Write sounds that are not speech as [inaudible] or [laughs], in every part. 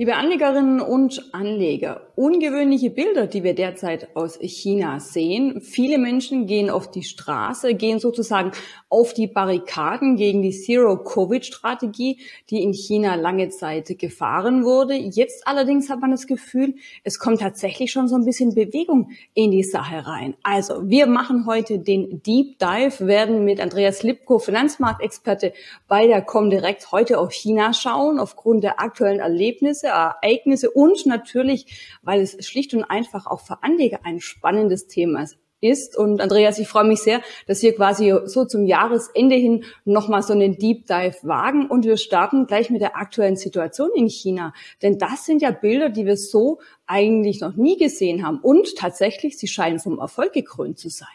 Liebe Anlegerinnen und Anleger, ungewöhnliche Bilder, die wir derzeit aus China sehen. Viele Menschen gehen auf die Straße, gehen sozusagen auf die Barrikaden gegen die Zero-Covid-Strategie, die in China lange Zeit gefahren wurde. Jetzt allerdings hat man das Gefühl, es kommt tatsächlich schon so ein bisschen Bewegung in die Sache rein. Also, wir machen heute den Deep Dive, werden mit Andreas Lipko, Finanzmarktexperte bei der Comdirect heute auf China schauen, aufgrund der aktuellen Erlebnisse Ereignisse und natürlich, weil es schlicht und einfach auch für Anleger ein spannendes Thema ist. Und Andreas, ich freue mich sehr, dass wir quasi so zum Jahresende hin nochmal so einen Deep Dive wagen. Und wir starten gleich mit der aktuellen Situation in China. Denn das sind ja Bilder, die wir so eigentlich noch nie gesehen haben. Und tatsächlich, sie scheinen vom Erfolg gekrönt zu sein.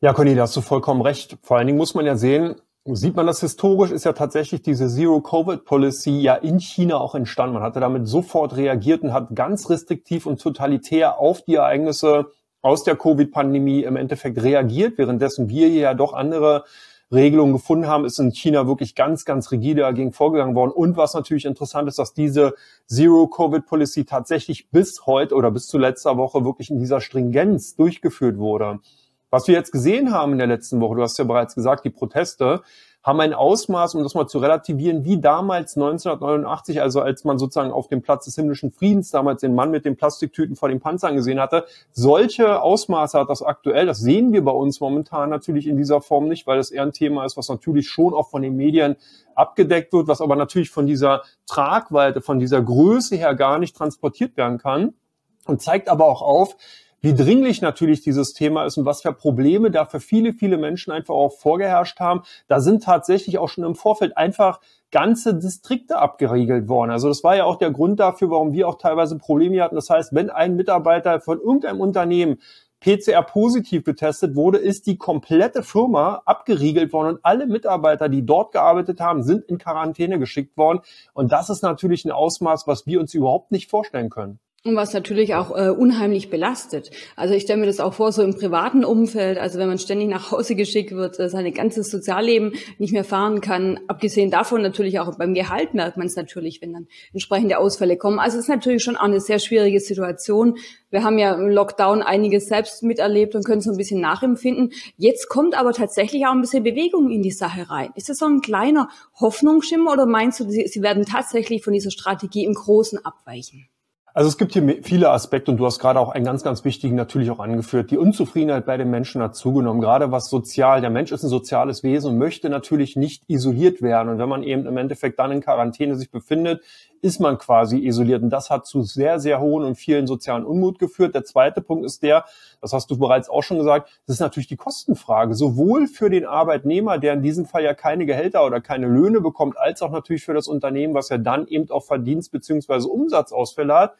Ja, Conny, da hast du vollkommen recht. Vor allen Dingen muss man ja sehen, Sieht man das historisch, ist ja tatsächlich diese Zero-Covid-Policy ja in China auch entstanden. Man hatte damit sofort reagiert und hat ganz restriktiv und totalitär auf die Ereignisse aus der Covid-Pandemie im Endeffekt reagiert, währenddessen wir hier ja doch andere Regelungen gefunden haben, ist in China wirklich ganz, ganz rigide dagegen vorgegangen worden. Und was natürlich interessant ist, dass diese Zero-Covid-Policy tatsächlich bis heute oder bis zu letzter Woche wirklich in dieser Stringenz durchgeführt wurde. Was wir jetzt gesehen haben in der letzten Woche, du hast ja bereits gesagt, die Proteste haben ein Ausmaß, um das mal zu relativieren, wie damals 1989, also als man sozusagen auf dem Platz des himmlischen Friedens damals den Mann mit den Plastiktüten vor den Panzern gesehen hatte. Solche Ausmaße hat das aktuell. Das sehen wir bei uns momentan natürlich in dieser Form nicht, weil das eher ein Thema ist, was natürlich schon auch von den Medien abgedeckt wird, was aber natürlich von dieser Tragweite, von dieser Größe her gar nicht transportiert werden kann und zeigt aber auch auf, wie dringlich natürlich dieses Thema ist und was für Probleme da für viele, viele Menschen einfach auch vorgeherrscht haben. Da sind tatsächlich auch schon im Vorfeld einfach ganze Distrikte abgeriegelt worden. Also das war ja auch der Grund dafür, warum wir auch teilweise Probleme hatten. Das heißt, wenn ein Mitarbeiter von irgendeinem Unternehmen PCR positiv getestet wurde, ist die komplette Firma abgeriegelt worden und alle Mitarbeiter, die dort gearbeitet haben, sind in Quarantäne geschickt worden. Und das ist natürlich ein Ausmaß, was wir uns überhaupt nicht vorstellen können. Und was natürlich auch äh, unheimlich belastet. Also ich stelle mir das auch vor, so im privaten Umfeld, also wenn man ständig nach Hause geschickt wird, äh, sein ganzes Sozialleben nicht mehr fahren kann. Abgesehen davon natürlich auch beim Gehalt merkt man es natürlich, wenn dann entsprechende Ausfälle kommen. Also es ist natürlich schon auch eine sehr schwierige Situation. Wir haben ja im Lockdown einiges selbst miterlebt und können so ein bisschen nachempfinden. Jetzt kommt aber tatsächlich auch ein bisschen Bewegung in die Sache rein. Ist das so ein kleiner Hoffnungsschimmer oder meinst du, Sie werden tatsächlich von dieser Strategie im Großen abweichen? Also es gibt hier viele Aspekte und du hast gerade auch einen ganz, ganz wichtigen natürlich auch angeführt. Die Unzufriedenheit bei den Menschen hat zugenommen, gerade was sozial. Der Mensch ist ein soziales Wesen und möchte natürlich nicht isoliert werden. Und wenn man eben im Endeffekt dann in Quarantäne sich befindet, ist man quasi isoliert. Und das hat zu sehr, sehr hohen und vielen sozialen Unmut geführt. Der zweite Punkt ist der, das hast du bereits auch schon gesagt, das ist natürlich die Kostenfrage. Sowohl für den Arbeitnehmer, der in diesem Fall ja keine Gehälter oder keine Löhne bekommt, als auch natürlich für das Unternehmen, was ja dann eben auch Verdienst beziehungsweise Umsatzausfälle hat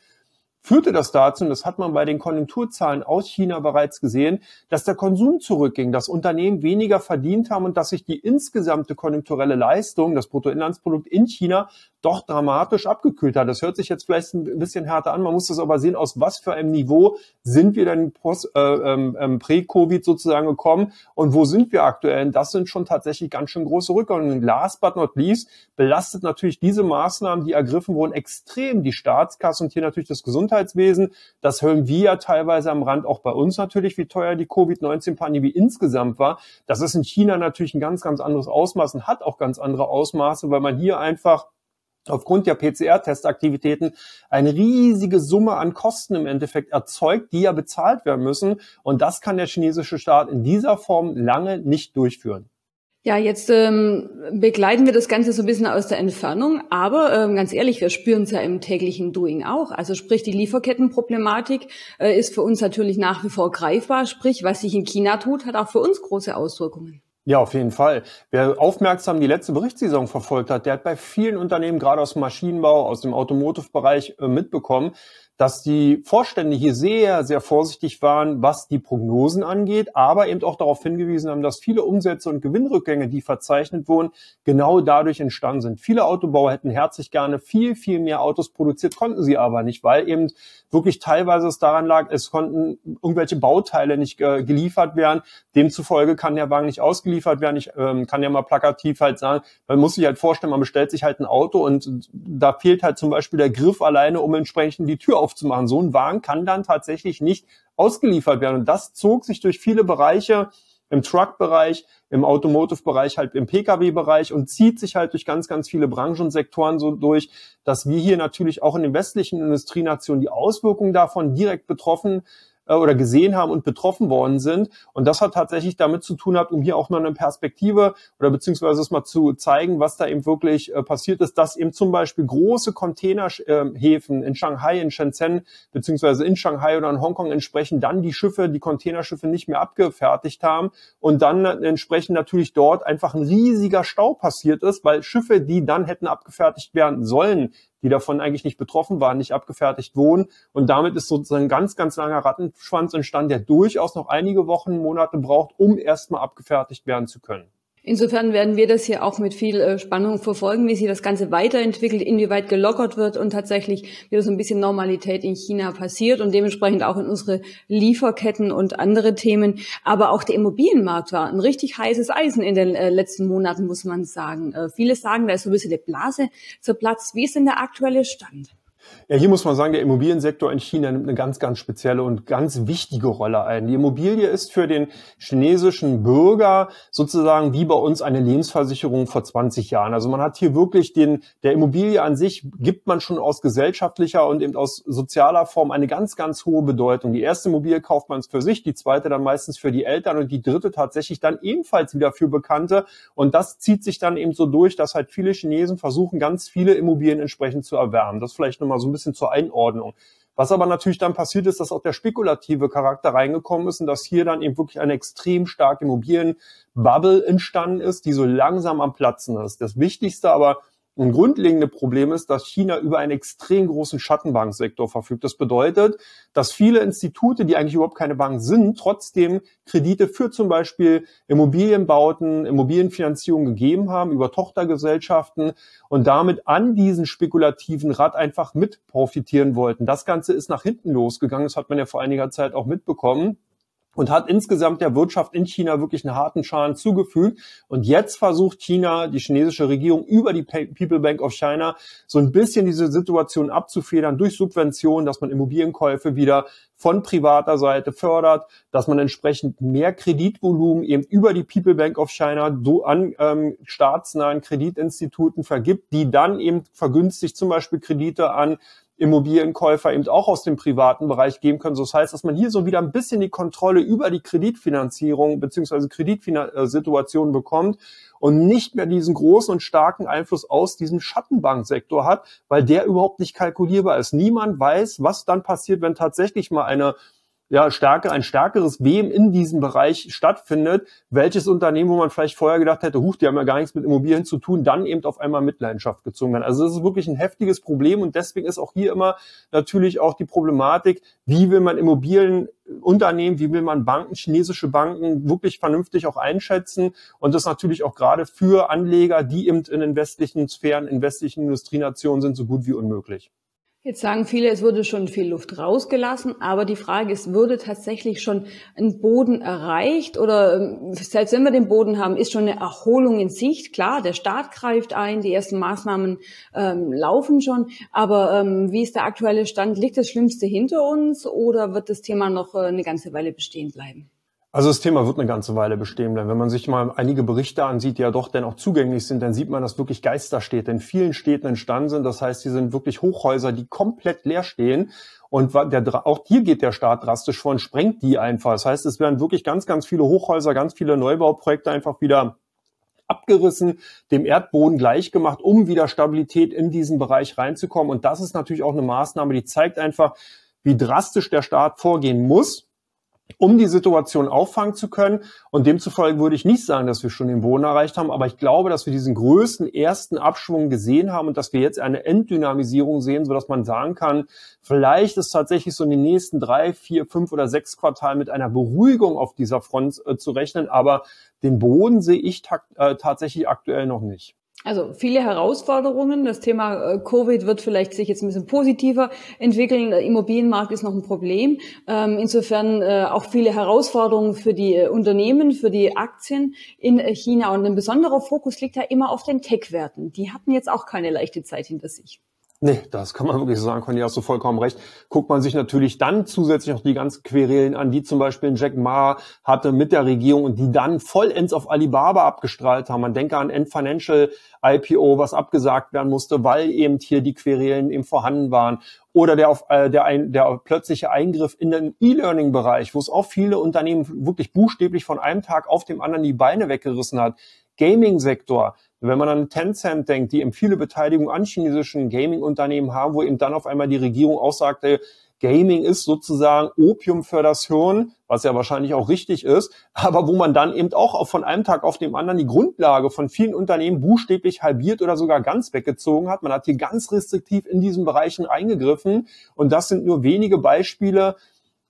führte das dazu, und das hat man bei den Konjunkturzahlen aus China bereits gesehen, dass der Konsum zurückging, dass Unternehmen weniger verdient haben und dass sich die insgesamte konjunkturelle Leistung, das Bruttoinlandsprodukt in China, doch dramatisch abgekühlt hat. Das hört sich jetzt vielleicht ein bisschen härter an, man muss das aber sehen, aus was für einem Niveau sind wir denn äh, ähm, ähm, prä-Covid sozusagen gekommen und wo sind wir aktuell? Das sind schon tatsächlich ganz schön große Rückgänge. Und last but not least belastet natürlich diese Maßnahmen, die ergriffen wurden, extrem die Staatskasse und hier natürlich das Gesundheitswesen. Das hören wir ja teilweise am Rand auch bei uns natürlich, wie teuer die Covid-19-Pandemie insgesamt war. Das ist in China natürlich ein ganz, ganz anderes Ausmaß und hat auch ganz andere Ausmaße, weil man hier einfach aufgrund der PCR-Testaktivitäten eine riesige Summe an Kosten im Endeffekt erzeugt, die ja bezahlt werden müssen. Und das kann der chinesische Staat in dieser Form lange nicht durchführen. Ja, jetzt ähm, begleiten wir das Ganze so ein bisschen aus der Entfernung, aber ähm, ganz ehrlich, wir spüren es ja im täglichen Doing auch. Also sprich, die Lieferkettenproblematik äh, ist für uns natürlich nach wie vor greifbar. Sprich, was sich in China tut, hat auch für uns große Auswirkungen. Ja, auf jeden Fall. Wer aufmerksam die letzte Berichtssaison verfolgt hat, der hat bei vielen Unternehmen, gerade aus dem Maschinenbau, aus dem Automotive-Bereich äh, mitbekommen, dass die Vorstände hier sehr, sehr vorsichtig waren, was die Prognosen angeht, aber eben auch darauf hingewiesen haben, dass viele Umsätze und Gewinnrückgänge, die verzeichnet wurden, genau dadurch entstanden sind. Viele Autobauer hätten herzlich gerne viel, viel mehr Autos produziert, konnten sie aber nicht, weil eben wirklich teilweise es daran lag, es konnten irgendwelche Bauteile nicht geliefert werden. Demzufolge kann der Wagen nicht ausgeliefert ausgeliefert werden. Ich ähm, kann ja mal plakativ halt sagen, man muss sich halt vorstellen, man bestellt sich halt ein Auto und da fehlt halt zum Beispiel der Griff alleine, um entsprechend die Tür aufzumachen. So ein Wagen kann dann tatsächlich nicht ausgeliefert werden. Und das zog sich durch viele Bereiche im Truck-Bereich, im Automotive-Bereich, halt im Pkw-Bereich und zieht sich halt durch ganz, ganz viele Branchen und Sektoren so durch, dass wir hier natürlich auch in den westlichen Industrienationen die Auswirkungen davon direkt betroffen äh, oder gesehen haben und betroffen worden sind. Und das hat tatsächlich damit zu tun hat, um hier auch noch eine Perspektive oder beziehungsweise es mal zu zeigen, was da eben wirklich äh, passiert ist, dass eben zum Beispiel große Containerhäfen in Shanghai, in Shenzhen, beziehungsweise in Shanghai oder in Hongkong entsprechend dann die Schiffe, die Containerschiffe nicht mehr abgefertigt haben und dann entsprechend natürlich dort einfach ein riesiger Stau passiert ist, weil Schiffe, die dann hätten abgefertigt werden sollen, die davon eigentlich nicht betroffen waren, nicht abgefertigt wurden. Und damit ist sozusagen ein ganz, ganz langer Rattenschwanz entstanden, der durchaus noch einige Wochen, Monate braucht, um erstmal abgefertigt werden zu können. Insofern werden wir das hier auch mit viel äh, Spannung verfolgen, wie sich das Ganze weiterentwickelt, inwieweit gelockert wird und tatsächlich wieder so ein bisschen Normalität in China passiert und dementsprechend auch in unsere Lieferketten und andere Themen. Aber auch der Immobilienmarkt war ein richtig heißes Eisen in den äh, letzten Monaten, muss man sagen. Äh, viele sagen, da ist so ein bisschen eine Blase zerplatzt. Wie ist denn der aktuelle Stand? Ja, hier muss man sagen, der Immobiliensektor in China nimmt eine ganz, ganz spezielle und ganz wichtige Rolle ein. Die Immobilie ist für den chinesischen Bürger sozusagen wie bei uns eine Lebensversicherung vor 20 Jahren. Also man hat hier wirklich den, der Immobilie an sich gibt man schon aus gesellschaftlicher und eben aus sozialer Form eine ganz, ganz hohe Bedeutung. Die erste Immobilie kauft man für sich, die zweite dann meistens für die Eltern und die dritte tatsächlich dann ebenfalls wieder für Bekannte. Und das zieht sich dann eben so durch, dass halt viele Chinesen versuchen, ganz viele Immobilien entsprechend zu erwerben. Das vielleicht nochmal so ein bisschen zur Einordnung. Was aber natürlich dann passiert ist, dass auch der spekulative Charakter reingekommen ist und dass hier dann eben wirklich eine extrem starke Immobilienbubble entstanden ist, die so langsam am Platzen ist. Das Wichtigste aber ein grundlegende Problem ist, dass China über einen extrem großen Schattenbanksektor verfügt. Das bedeutet, dass viele Institute, die eigentlich überhaupt keine Bank sind, trotzdem Kredite für zum Beispiel Immobilienbauten, Immobilienfinanzierung gegeben haben über Tochtergesellschaften und damit an diesen spekulativen Rad einfach mit profitieren wollten. Das Ganze ist nach hinten losgegangen. Das hat man ja vor einiger Zeit auch mitbekommen und hat insgesamt der Wirtschaft in China wirklich einen harten Schaden zugefügt. Und jetzt versucht China, die chinesische Regierung über die People Bank of China so ein bisschen diese Situation abzufedern durch Subventionen, dass man Immobilienkäufe wieder von privater Seite fördert, dass man entsprechend mehr Kreditvolumen eben über die People Bank of China so an ähm, staatsnahen Kreditinstituten vergibt, die dann eben vergünstigt zum Beispiel Kredite an Immobilienkäufer eben auch aus dem privaten Bereich geben können. So das heißt, dass man hier so wieder ein bisschen die Kontrolle über die Kreditfinanzierung beziehungsweise Kreditsituation bekommt und nicht mehr diesen großen und starken Einfluss aus diesem Schattenbanksektor hat, weil der überhaupt nicht kalkulierbar ist. Niemand weiß, was dann passiert, wenn tatsächlich mal eine ja, stärker, ein stärkeres Wem in diesem Bereich stattfindet, welches Unternehmen, wo man vielleicht vorher gedacht hätte, huch, die haben ja gar nichts mit Immobilien zu tun, dann eben auf einmal Mitleidenschaft gezogen werden. Also das ist wirklich ein heftiges Problem und deswegen ist auch hier immer natürlich auch die Problematik, wie will man Immobilienunternehmen, wie will man Banken, chinesische Banken wirklich vernünftig auch einschätzen und das natürlich auch gerade für Anleger, die eben in den westlichen Sphären, in westlichen Industrienationen sind, so gut wie unmöglich. Jetzt sagen viele, es wurde schon viel Luft rausgelassen, aber die Frage ist, wurde tatsächlich schon ein Boden erreicht oder ähm, selbst wenn wir den Boden haben, ist schon eine Erholung in Sicht? Klar, der Staat greift ein, die ersten Maßnahmen ähm, laufen schon, aber ähm, wie ist der aktuelle Stand? Liegt das Schlimmste hinter uns oder wird das Thema noch äh, eine ganze Weile bestehen bleiben? Also das Thema wird eine ganze Weile bestehen bleiben. Wenn man sich mal einige Berichte ansieht, die ja doch dann auch zugänglich sind, dann sieht man, dass wirklich Geisterstädte in vielen Städten entstanden sind. Das heißt, die sind wirklich Hochhäuser, die komplett leer stehen. Und der, auch hier geht der Staat drastisch vor und sprengt die einfach. Das heißt, es werden wirklich ganz, ganz viele Hochhäuser, ganz viele Neubauprojekte einfach wieder abgerissen, dem Erdboden gleichgemacht, um wieder Stabilität in diesen Bereich reinzukommen. Und das ist natürlich auch eine Maßnahme, die zeigt einfach, wie drastisch der Staat vorgehen muss, um die Situation auffangen zu können. Und demzufolge würde ich nicht sagen, dass wir schon den Boden erreicht haben, aber ich glaube, dass wir diesen größten ersten Abschwung gesehen haben und dass wir jetzt eine Enddynamisierung sehen, sodass man sagen kann, vielleicht ist tatsächlich so in den nächsten drei, vier, fünf oder sechs Quartalen mit einer Beruhigung auf dieser Front äh, zu rechnen, aber den Boden sehe ich äh, tatsächlich aktuell noch nicht. Also viele Herausforderungen. Das Thema äh, Covid wird vielleicht sich jetzt ein bisschen positiver entwickeln. Der Immobilienmarkt ist noch ein Problem. Ähm, insofern äh, auch viele Herausforderungen für die äh, Unternehmen, für die Aktien in China. Und ein besonderer Fokus liegt da immer auf den Tech-Werten. Die hatten jetzt auch keine leichte Zeit hinter sich. Nee, das kann man wirklich sagen, Conny, hast du vollkommen recht. Guckt man sich natürlich dann zusätzlich noch die ganzen Querelen an, die zum Beispiel Jack Ma hatte mit der Regierung und die dann vollends auf Alibaba abgestrahlt haben. Man denke an End Financial IPO, was abgesagt werden musste, weil eben hier die Querelen eben vorhanden waren. Oder der, auf, äh, der, ein, der plötzliche Eingriff in den E-Learning-Bereich, wo es auch viele Unternehmen wirklich buchstäblich von einem Tag auf dem anderen die Beine weggerissen hat. Gaming-Sektor, wenn man an Tencent denkt, die eben viele Beteiligung an chinesischen Gaming-Unternehmen haben, wo eben dann auf einmal die Regierung auch sagte, Gaming ist sozusagen Opium für das Hirn, was ja wahrscheinlich auch richtig ist, [laughs] aber wo man dann eben auch von einem Tag auf den anderen die Grundlage von vielen Unternehmen buchstäblich halbiert oder sogar ganz weggezogen hat. Man hat hier ganz restriktiv in diesen Bereichen eingegriffen und das sind nur wenige Beispiele,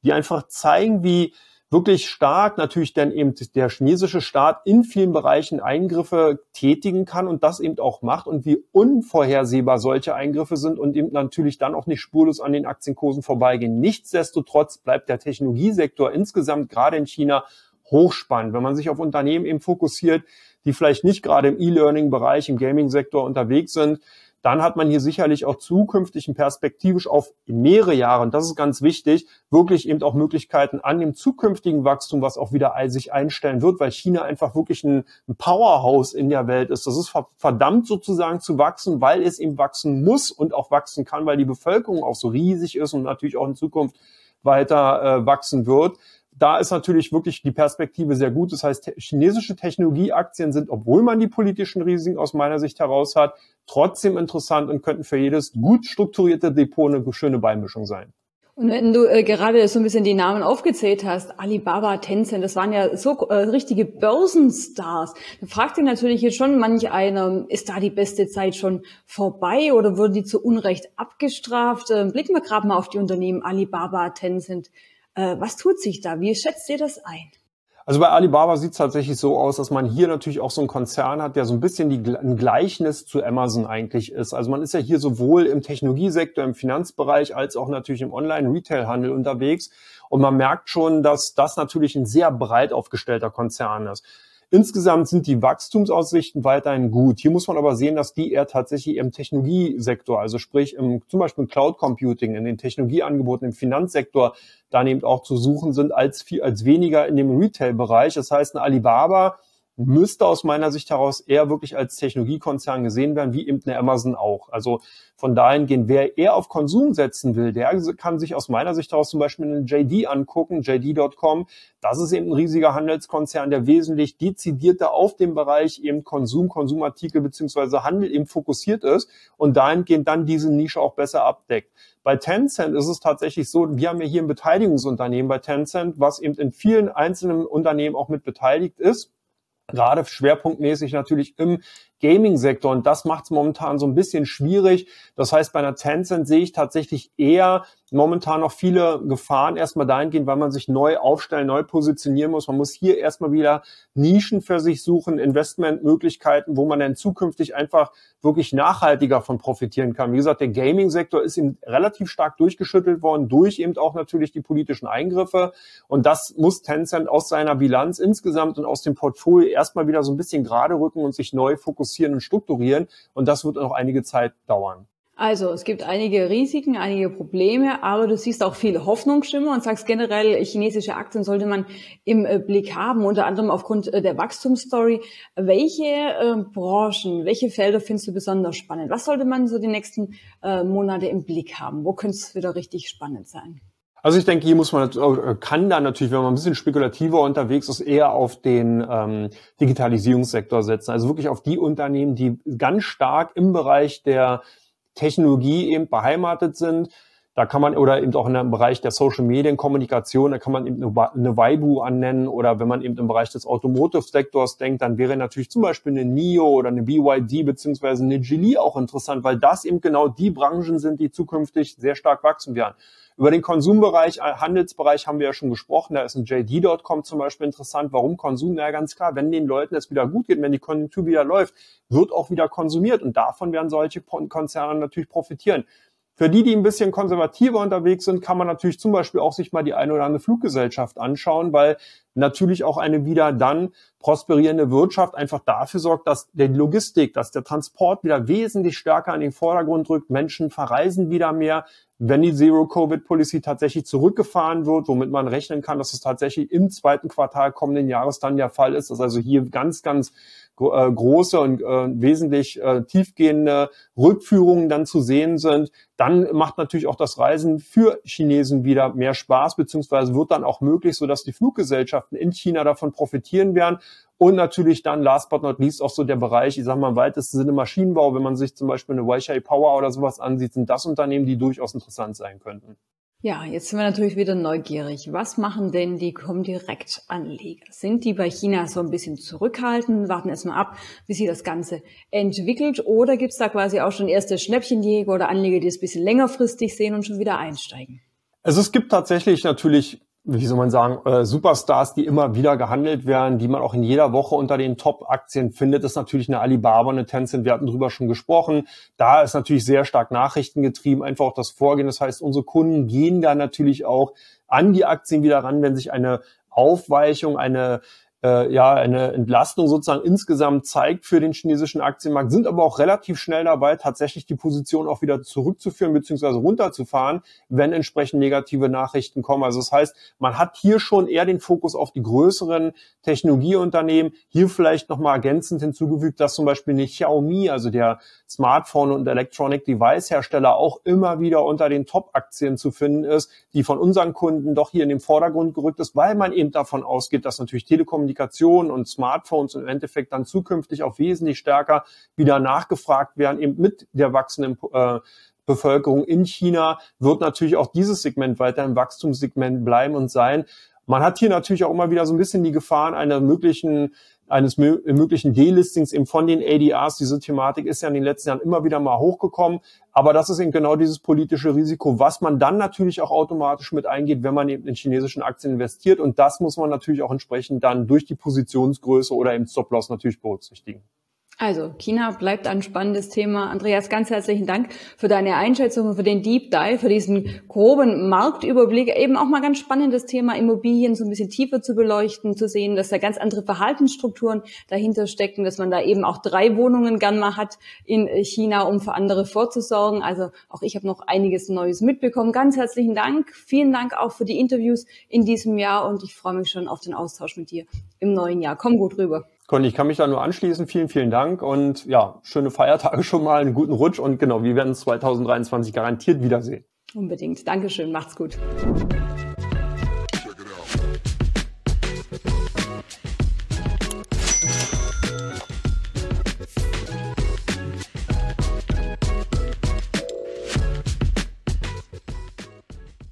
die einfach zeigen, wie wirklich stark natürlich dann eben der chinesische Staat in vielen Bereichen Eingriffe tätigen kann und das eben auch macht und wie unvorhersehbar solche Eingriffe sind und eben natürlich dann auch nicht spurlos an den Aktienkursen vorbeigehen. Nichtsdestotrotz bleibt der Technologiesektor insgesamt gerade in China hochspannend. Wenn man sich auf Unternehmen eben fokussiert, die vielleicht nicht gerade im E-Learning-Bereich, im Gaming-Sektor unterwegs sind, dann hat man hier sicherlich auch zukünftig und perspektivisch auf mehrere Jahre, und das ist ganz wichtig, wirklich eben auch Möglichkeiten an dem zukünftigen Wachstum, was auch wieder sich einstellen wird, weil China einfach wirklich ein, Powerhouse in der Welt ist. Das ist verdammt sozusagen zu wachsen, weil es eben wachsen muss und auch wachsen kann, weil die Bevölkerung auch so riesig ist und natürlich auch in Zukunft weiter äh, wachsen wird da ist natürlich wirklich die Perspektive sehr gut. Das heißt, chinesische Technologieaktien sind, obwohl man die politischen Risiken aus meiner Sicht heraus hat, trotzdem interessant und könnten für jedes gut strukturierte Depot eine schöne Beimischung sein. Und wenn du äh, gerade so ein bisschen die Namen aufgezählt hast, Alibaba, Tencent, das waren ja so äh, richtige Börsenstars. Da fragt sich natürlich jetzt schon manch einer, ist da die beste Zeit schon vorbei oder wurden die zu Unrecht abgestraft? Äh, blicken wir gerade mal auf die Unternehmen Alibaba, Tencent. Äh, was tut sich da? Wie schätzt ihr das ein? Also bei Alibaba sieht es tatsächlich so aus, dass man hier natürlich auch so einen Konzern hat, der so ein bisschen die, ein Gleichnis zu Amazon eigentlich ist. Also man ist ja hier sowohl im Technologiesektor, im Finanzbereich als auch natürlich im Online-Retail-Handel unterwegs. Und man merkt schon, dass das natürlich ein sehr breit aufgestellter Konzern ist. Insgesamt sind die Wachstumsaussichten weiterhin gut. Hier muss man aber sehen, dass die eher tatsächlich im Technologiesektor, also sprich im, zum Beispiel im Cloud Computing, in den Technologieangeboten im Finanzsektor, dann eben auch zu suchen sind als viel, als weniger in dem Retail-Bereich. Das heißt, eine Alibaba müsste aus meiner Sicht heraus eher wirklich als Technologiekonzern gesehen werden, wie eben eine Amazon auch. Also von dahin gehen, wer eher auf Konsum setzen will, der kann sich aus meiner Sicht heraus zum Beispiel einen JD angucken, JD.com. Das ist eben ein riesiger Handelskonzern, der wesentlich dezidierter auf dem Bereich eben Konsum, Konsumartikel beziehungsweise Handel eben fokussiert ist und dahingehend dann diese Nische auch besser abdeckt. Bei Tencent ist es tatsächlich so, wir haben ja hier ein Beteiligungsunternehmen bei Tencent, was eben in vielen einzelnen Unternehmen auch mit beteiligt ist gerade schwerpunktmäßig natürlich im Gaming-Sektor und das macht es momentan so ein bisschen schwierig. Das heißt, bei einer Tencent sehe ich tatsächlich eher momentan noch viele Gefahren erstmal dahingehend, weil man sich neu aufstellen, neu positionieren muss. Man muss hier erstmal wieder Nischen für sich suchen, Investmentmöglichkeiten, wo man dann zukünftig einfach wirklich nachhaltiger von profitieren kann. Wie gesagt, der Gaming-Sektor ist eben relativ stark durchgeschüttelt worden durch eben auch natürlich die politischen Eingriffe. Und das muss Tencent aus seiner Bilanz insgesamt und aus dem Portfolio erstmal wieder so ein bisschen gerade rücken und sich neu fokussieren und strukturieren. Und das wird noch einige Zeit dauern. Also es gibt einige Risiken, einige Probleme, aber du siehst auch viele Hoffnungsschimmer und sagst generell, chinesische Aktien sollte man im äh, Blick haben, unter anderem aufgrund äh, der Wachstumsstory. Welche äh, Branchen, welche Felder findest du besonders spannend? Was sollte man so die nächsten äh, Monate im Blick haben? Wo könnte es wieder richtig spannend sein? Also ich denke, hier muss man äh, kann da natürlich, wenn man ein bisschen spekulativer unterwegs ist, eher auf den ähm, Digitalisierungssektor setzen. Also wirklich auf die Unternehmen, die ganz stark im Bereich der Technologie eben beheimatet sind. Da kann man, oder eben auch in dem Bereich der Social Medien Kommunikation, da kann man eben eine, Weibu annennen oder wenn man eben im Bereich des Automotive-Sektors denkt, dann wäre natürlich zum Beispiel eine NIO oder eine BYD beziehungsweise eine Geely auch interessant, weil das eben genau die Branchen sind, die zukünftig sehr stark wachsen werden. Über den Konsumbereich, äh, Handelsbereich haben wir ja schon gesprochen. Da ist ein JD.com zum Beispiel interessant. Warum Konsum? Na ja, ganz klar, wenn den Leuten es wieder gut geht, wenn die Konjunktur wieder läuft, wird auch wieder konsumiert. Und davon werden solche Konzerne natürlich profitieren. Für die, die ein bisschen konservativer unterwegs sind, kann man natürlich zum Beispiel auch sich mal die eine oder andere Fluggesellschaft anschauen, weil natürlich auch eine wieder dann prosperierende Wirtschaft einfach dafür sorgt, dass der Logistik, dass der Transport wieder wesentlich stärker in den Vordergrund rückt. Menschen verreisen wieder mehr. Wenn die Zero-Covid-Policy tatsächlich zurückgefahren wird, womit man rechnen kann, dass es tatsächlich im zweiten Quartal kommenden Jahres dann der Fall ist, dass also hier ganz, ganz große und äh, wesentlich äh, tiefgehende Rückführungen dann zu sehen sind, dann macht natürlich auch das Reisen für Chinesen wieder mehr Spaß, beziehungsweise wird dann auch möglich, sodass die Fluggesellschaften in China davon profitieren werden. Und natürlich dann, last but not least, auch so der Bereich, ich sage mal im weitesten Sinne Maschinenbau, wenn man sich zum Beispiel eine Weichai Power oder sowas ansieht, sind das Unternehmen, die durchaus interessant sein könnten. Ja, jetzt sind wir natürlich wieder neugierig. Was machen denn die Comdirect-Anleger? Sind die bei China so ein bisschen zurückhaltend, warten erstmal ab, wie sich das Ganze entwickelt? Oder gibt es da quasi auch schon erste Schnäppchenjäger oder Anleger, die es ein bisschen längerfristig sehen und schon wieder einsteigen? Also es gibt tatsächlich natürlich wie soll man sagen, äh, Superstars, die immer wieder gehandelt werden, die man auch in jeder Woche unter den Top-Aktien findet, ist natürlich eine Alibaba, eine Tencent. Wir hatten drüber schon gesprochen. Da ist natürlich sehr stark nachrichtengetrieben, einfach auch das Vorgehen. Das heißt, unsere Kunden gehen da natürlich auch an die Aktien wieder ran, wenn sich eine Aufweichung, eine äh, ja eine Entlastung sozusagen insgesamt zeigt für den chinesischen Aktienmarkt, sind aber auch relativ schnell dabei, tatsächlich die Position auch wieder zurückzuführen bzw. runterzufahren, wenn entsprechend negative Nachrichten kommen. Also das heißt, man hat hier schon eher den Fokus auf die größeren Technologieunternehmen. Hier vielleicht nochmal ergänzend hinzugefügt, dass zum Beispiel eine Xiaomi, also der Smartphone- und Electronic Device-Hersteller, auch immer wieder unter den Top-Aktien zu finden ist, die von unseren Kunden doch hier in den Vordergrund gerückt ist, weil man eben davon ausgeht, dass natürlich Telekom Kommunikation und Smartphones im Endeffekt dann zukünftig auch wesentlich stärker wieder nachgefragt werden, eben mit der wachsenden äh, Bevölkerung in China wird natürlich auch dieses Segment weiter im Wachstumssegment bleiben und sein. Man hat hier natürlich auch immer wieder so ein bisschen die Gefahren einer möglichen eines möglichen Delistings eben von den ADRs. Diese Thematik ist ja in den letzten Jahren immer wieder mal hochgekommen. Aber das ist eben genau dieses politische Risiko, was man dann natürlich auch automatisch mit eingeht, wenn man eben in chinesischen Aktien investiert. Und das muss man natürlich auch entsprechend dann durch die Positionsgröße oder im Stop-Loss natürlich berücksichtigen. Also China bleibt ein spannendes Thema. Andreas, ganz herzlichen Dank für deine Einschätzung und für den Deep Dive, für diesen groben Marktüberblick. Eben auch mal ganz spannendes Thema, Immobilien so ein bisschen tiefer zu beleuchten, zu sehen, dass da ganz andere Verhaltensstrukturen dahinter stecken, dass man da eben auch drei Wohnungen gern mal hat in China, um für andere vorzusorgen. Also auch ich habe noch einiges Neues mitbekommen. Ganz herzlichen Dank. Vielen Dank auch für die Interviews in diesem Jahr und ich freue mich schon auf den Austausch mit dir im neuen Jahr. Komm gut rüber. Conny, ich kann mich da nur anschließen. Vielen, vielen Dank und ja, schöne Feiertage schon mal, einen guten Rutsch und genau, wir werden uns 2023 garantiert wiedersehen. Unbedingt. Dankeschön. Macht's gut.